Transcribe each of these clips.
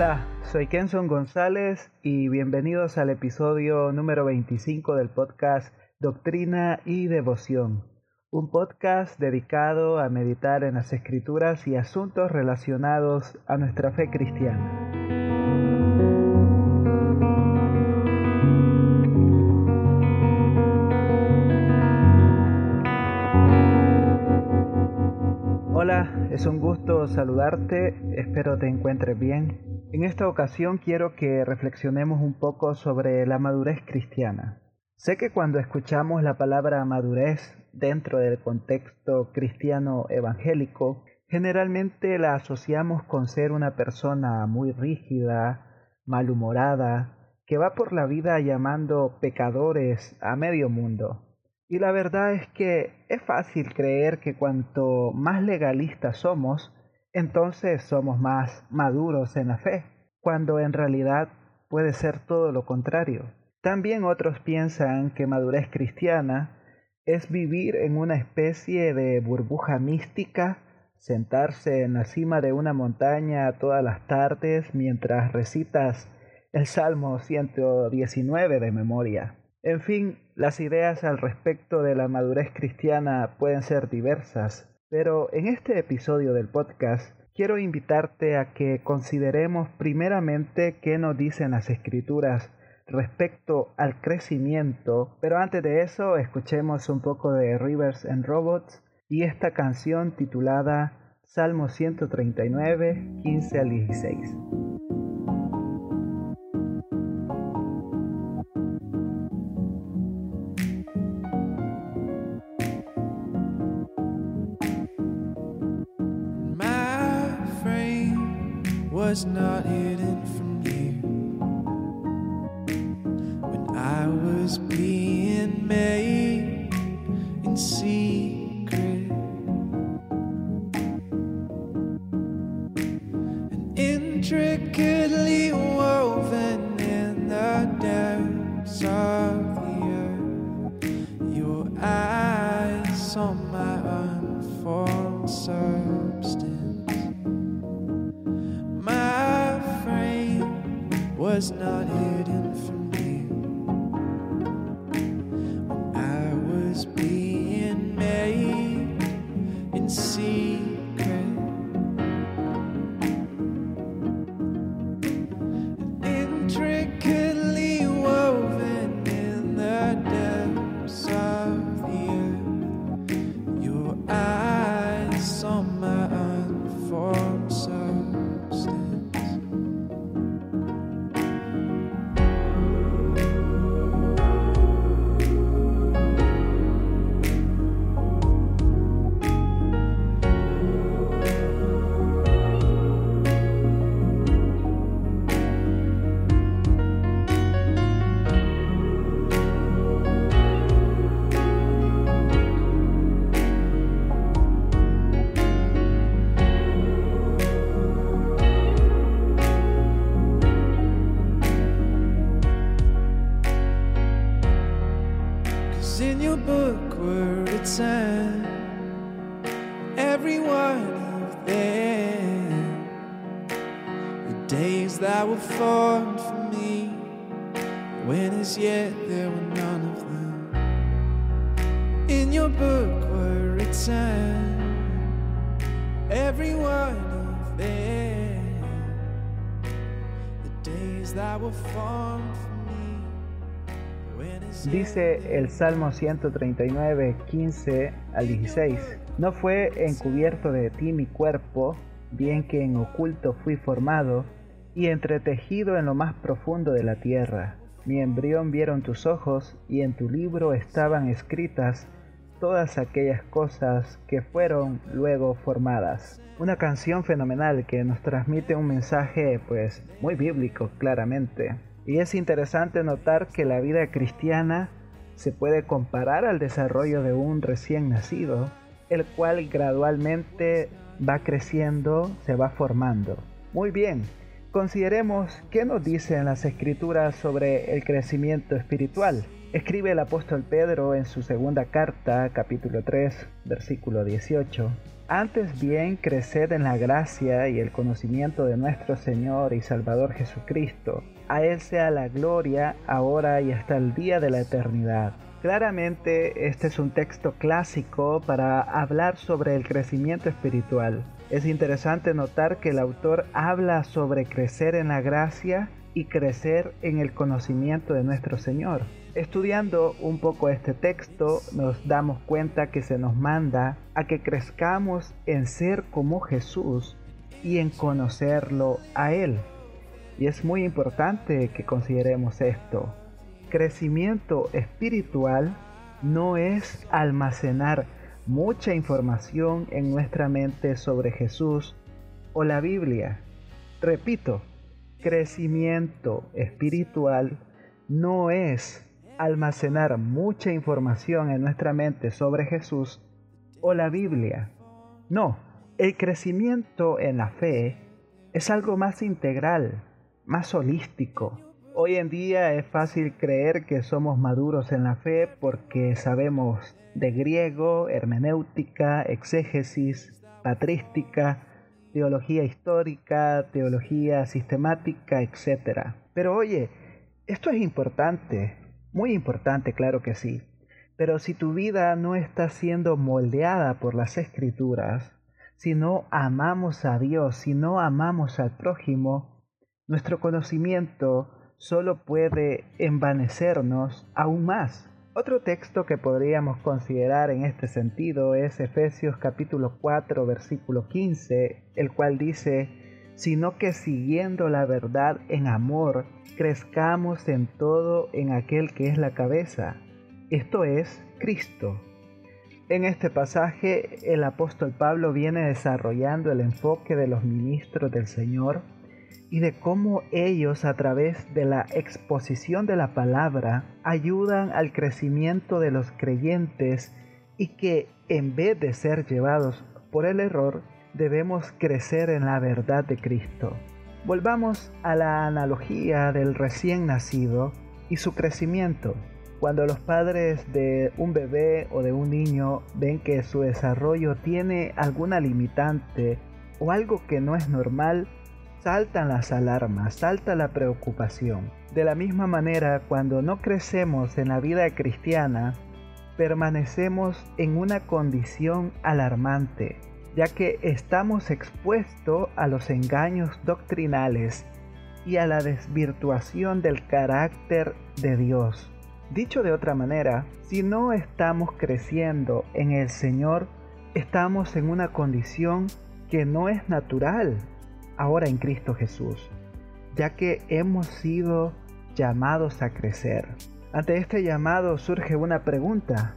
Hola, soy Kenson González y bienvenidos al episodio número 25 del podcast Doctrina y Devoción, un podcast dedicado a meditar en las escrituras y asuntos relacionados a nuestra fe cristiana. Hola, es un gusto saludarte, espero te encuentres bien. En esta ocasión quiero que reflexionemos un poco sobre la madurez cristiana. Sé que cuando escuchamos la palabra madurez dentro del contexto cristiano evangélico, generalmente la asociamos con ser una persona muy rígida, malhumorada, que va por la vida llamando pecadores a medio mundo. Y la verdad es que es fácil creer que cuanto más legalistas somos, entonces somos más maduros en la fe, cuando en realidad puede ser todo lo contrario. También otros piensan que madurez cristiana es vivir en una especie de burbuja mística, sentarse en la cima de una montaña todas las tardes mientras recitas el Salmo 119 de memoria. En fin, las ideas al respecto de la madurez cristiana pueden ser diversas, pero en este episodio del podcast quiero invitarte a que consideremos primeramente qué nos dicen las escrituras respecto al crecimiento, pero antes de eso escuchemos un poco de Rivers and Robots y esta canción titulada Salmo 139, 15 al 16. Was not hidden from you when I was being made in secret. And intricately Dice el Salmo 139, 15 al 16, No fue encubierto de ti mi cuerpo, bien que en oculto fui formado, y entretejido en lo más profundo de la tierra. Mi embrión vieron tus ojos, y en tu libro estaban escritas todas aquellas cosas que fueron luego formadas. Una canción fenomenal que nos transmite un mensaje pues muy bíblico claramente. Y es interesante notar que la vida cristiana se puede comparar al desarrollo de un recién nacido, el cual gradualmente va creciendo, se va formando. Muy bien, consideremos qué nos dicen las escrituras sobre el crecimiento espiritual. Escribe el apóstol Pedro en su segunda carta, capítulo 3, versículo 18. Antes bien, creced en la gracia y el conocimiento de nuestro Señor y Salvador Jesucristo. A Él sea la gloria, ahora y hasta el día de la eternidad. Claramente este es un texto clásico para hablar sobre el crecimiento espiritual. Es interesante notar que el autor habla sobre crecer en la gracia y crecer en el conocimiento de nuestro Señor. Estudiando un poco este texto nos damos cuenta que se nos manda a que crezcamos en ser como Jesús y en conocerlo a Él. Y es muy importante que consideremos esto. Crecimiento espiritual no es almacenar mucha información en nuestra mente sobre Jesús o la Biblia. Repito, crecimiento espiritual no es almacenar mucha información en nuestra mente sobre Jesús o la Biblia. No, el crecimiento en la fe es algo más integral, más holístico, Hoy en día es fácil creer que somos maduros en la fe porque sabemos de griego, hermenéutica, exégesis, patrística, teología histórica, teología sistemática, etc. Pero oye, esto es importante, muy importante, claro que sí. Pero si tu vida no está siendo moldeada por las escrituras, si no amamos a Dios, si no amamos al prójimo, nuestro conocimiento solo puede envanecernos aún más. Otro texto que podríamos considerar en este sentido es Efesios capítulo 4 versículo 15, el cual dice, sino que siguiendo la verdad en amor, crezcamos en todo en aquel que es la cabeza, esto es Cristo. En este pasaje el apóstol Pablo viene desarrollando el enfoque de los ministros del Señor y de cómo ellos a través de la exposición de la palabra ayudan al crecimiento de los creyentes y que en vez de ser llevados por el error, debemos crecer en la verdad de Cristo. Volvamos a la analogía del recién nacido y su crecimiento. Cuando los padres de un bebé o de un niño ven que su desarrollo tiene alguna limitante o algo que no es normal, saltan las alarmas, salta la preocupación. De la misma manera, cuando no crecemos en la vida cristiana, permanecemos en una condición alarmante, ya que estamos expuestos a los engaños doctrinales y a la desvirtuación del carácter de Dios. Dicho de otra manera, si no estamos creciendo en el Señor, estamos en una condición que no es natural, ahora en Cristo Jesús, ya que hemos sido llamados a crecer. Ante este llamado surge una pregunta.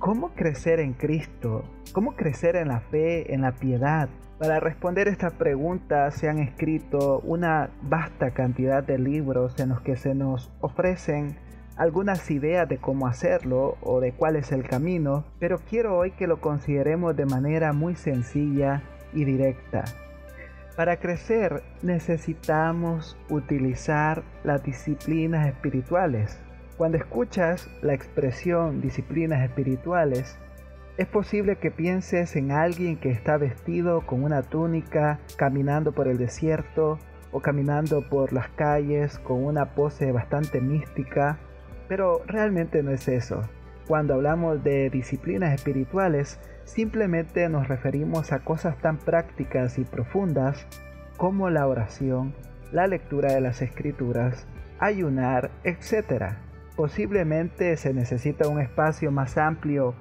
¿Cómo crecer en Cristo? ¿Cómo crecer en la fe, en la piedad? Para responder esta pregunta se han escrito una vasta cantidad de libros en los que se nos ofrecen algunas ideas de cómo hacerlo o de cuál es el camino, pero quiero hoy que lo consideremos de manera muy sencilla y directa. Para crecer necesitamos utilizar las disciplinas espirituales. Cuando escuchas la expresión disciplinas espirituales, es posible que pienses en alguien que está vestido con una túnica, caminando por el desierto o caminando por las calles con una pose bastante mística, pero realmente no es eso. Cuando hablamos de disciplinas espirituales, simplemente nos referimos a cosas tan prácticas y profundas como la oración, la lectura de las escrituras, ayunar, etc. Posiblemente se necesita un espacio más amplio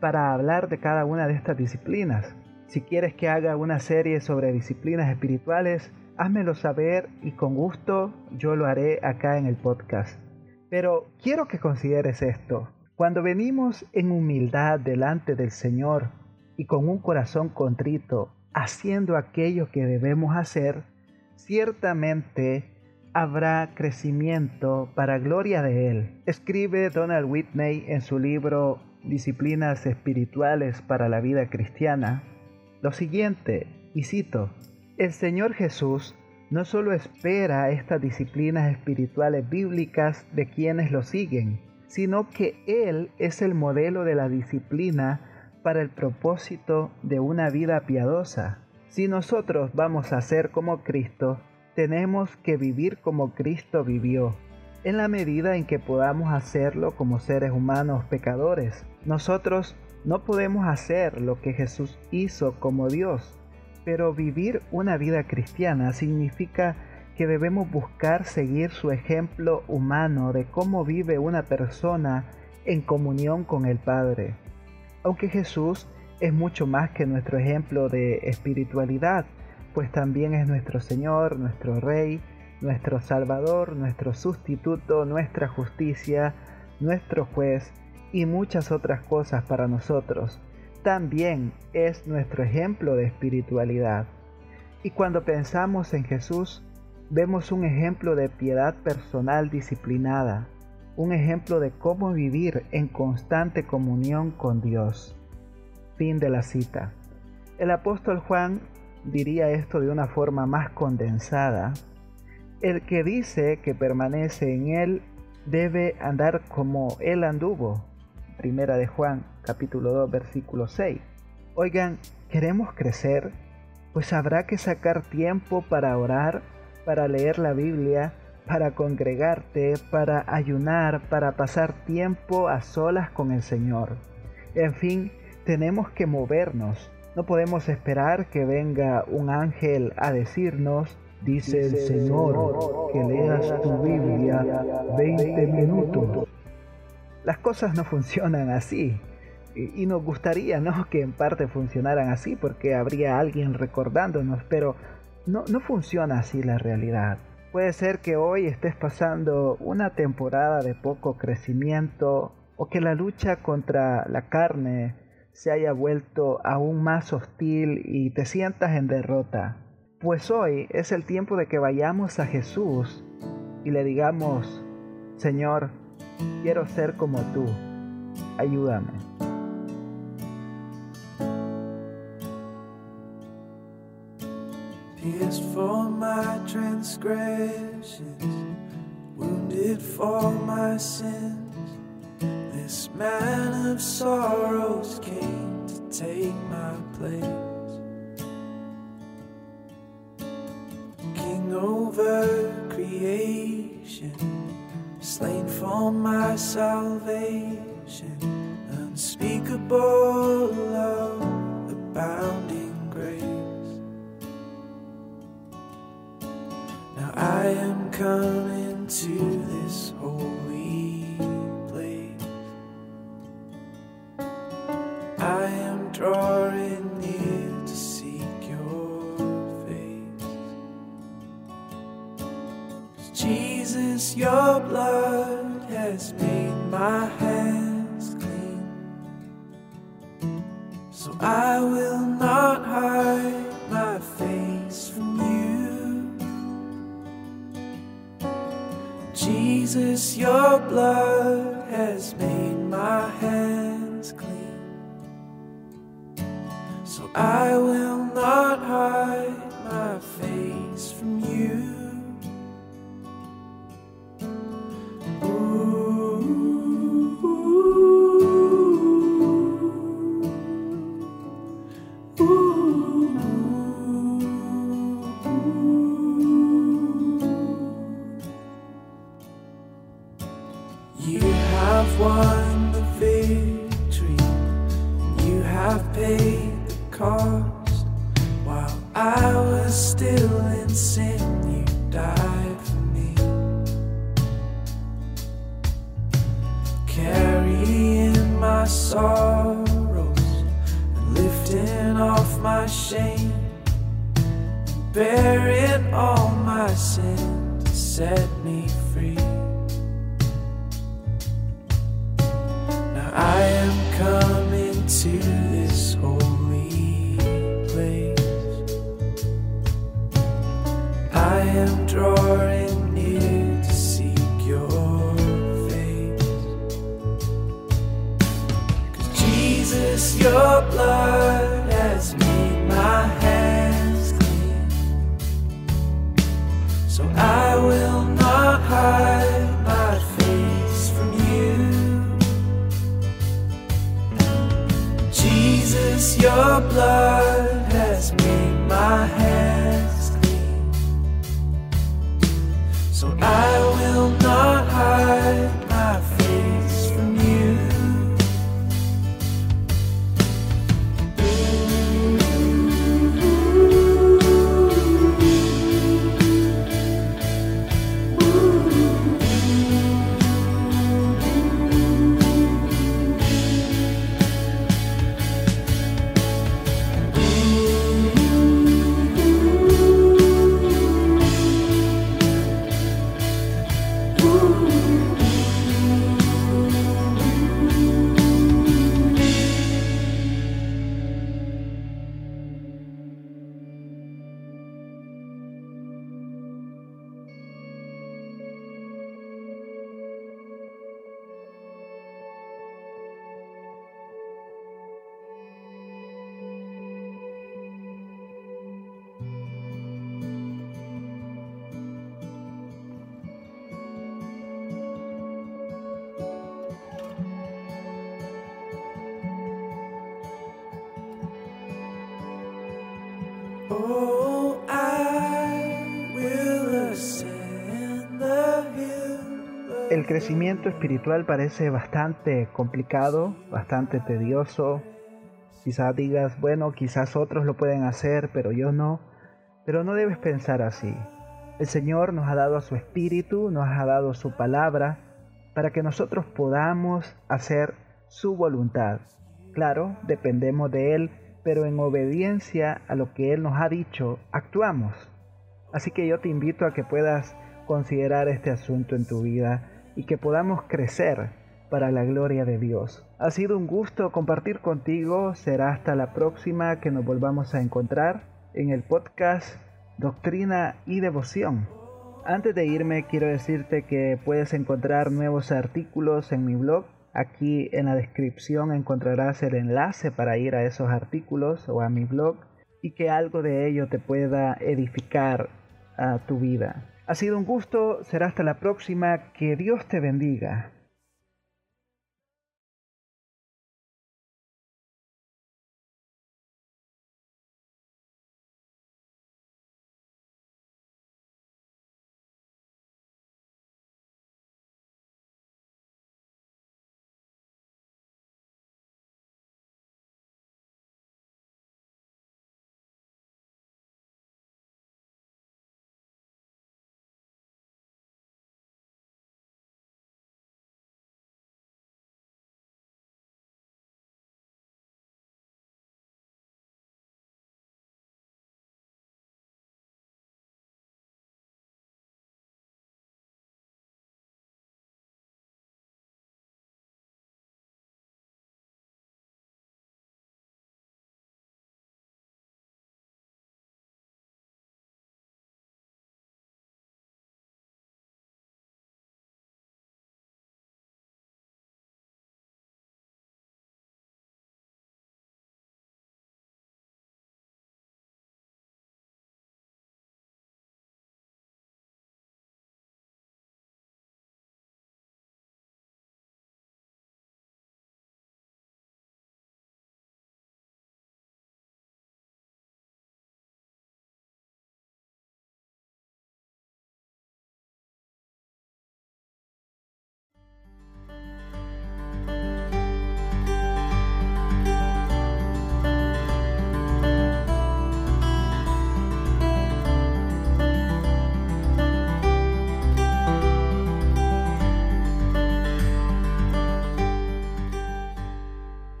para hablar de cada una de estas disciplinas. Si quieres que haga una serie sobre disciplinas espirituales, házmelo saber y con gusto yo lo haré acá en el podcast. Pero quiero que consideres esto. Cuando venimos en humildad delante del Señor y con un corazón contrito, haciendo aquello que debemos hacer, ciertamente habrá crecimiento para gloria de Él. Escribe Donald Whitney en su libro Disciplinas Espirituales para la Vida Cristiana lo siguiente, y cito, El Señor Jesús no solo espera estas disciplinas espirituales bíblicas de quienes lo siguen, sino que Él es el modelo de la disciplina para el propósito de una vida piadosa. Si nosotros vamos a ser como Cristo, tenemos que vivir como Cristo vivió, en la medida en que podamos hacerlo como seres humanos pecadores. Nosotros no podemos hacer lo que Jesús hizo como Dios, pero vivir una vida cristiana significa que debemos buscar seguir su ejemplo humano de cómo vive una persona en comunión con el Padre. Aunque Jesús es mucho más que nuestro ejemplo de espiritualidad, pues también es nuestro Señor, nuestro Rey, nuestro Salvador, nuestro sustituto, nuestra justicia, nuestro juez y muchas otras cosas para nosotros. También es nuestro ejemplo de espiritualidad. Y cuando pensamos en Jesús, vemos un ejemplo de piedad personal disciplinada, un ejemplo de cómo vivir en constante comunión con Dios. Fin de la cita. El apóstol Juan diría esto de una forma más condensada. El que dice que permanece en él debe andar como él anduvo. Primera de Juan, capítulo 2, versículo 6. Oigan, ¿queremos crecer? Pues habrá que sacar tiempo para orar, para leer la Biblia, para congregarte, para ayunar, para pasar tiempo a solas con el Señor. En fin, tenemos que movernos, no podemos esperar que venga un ángel a decirnos, dice el Señor, que leas tu Biblia 20 minutos. Las cosas no funcionan así. Y nos gustaría ¿no? que en parte funcionaran así porque habría alguien recordándonos, pero no, no funciona así la realidad. Puede ser que hoy estés pasando una temporada de poco crecimiento o que la lucha contra la carne se haya vuelto aún más hostil y te sientas en derrota. Pues hoy es el tiempo de que vayamos a Jesús y le digamos, Señor, quiero ser como tú, ayúdame. for my transgressions, wounded for my sins. This man of sorrows came to take my place. King over creation, slain for my salvation, unspeakable love, has made my hands clean. So I will not hide my face from you. Jesus, your blood has made my hands clean. So I will Ooh. Free. Jesus, your blood has made my head. El crecimiento espiritual parece bastante complicado, bastante tedioso. Quizás digas, bueno, quizás otros lo pueden hacer, pero yo no. Pero no debes pensar así. El Señor nos ha dado a su espíritu, nos ha dado su palabra, para que nosotros podamos hacer su voluntad. Claro, dependemos de Él, pero en obediencia a lo que Él nos ha dicho, actuamos. Así que yo te invito a que puedas considerar este asunto en tu vida y que podamos crecer para la gloria de Dios. Ha sido un gusto compartir contigo, será hasta la próxima que nos volvamos a encontrar en el podcast Doctrina y Devoción. Antes de irme quiero decirte que puedes encontrar nuevos artículos en mi blog. Aquí en la descripción encontrarás el enlace para ir a esos artículos o a mi blog y que algo de ello te pueda edificar a tu vida. Ha sido un gusto, será hasta la próxima, que Dios te bendiga.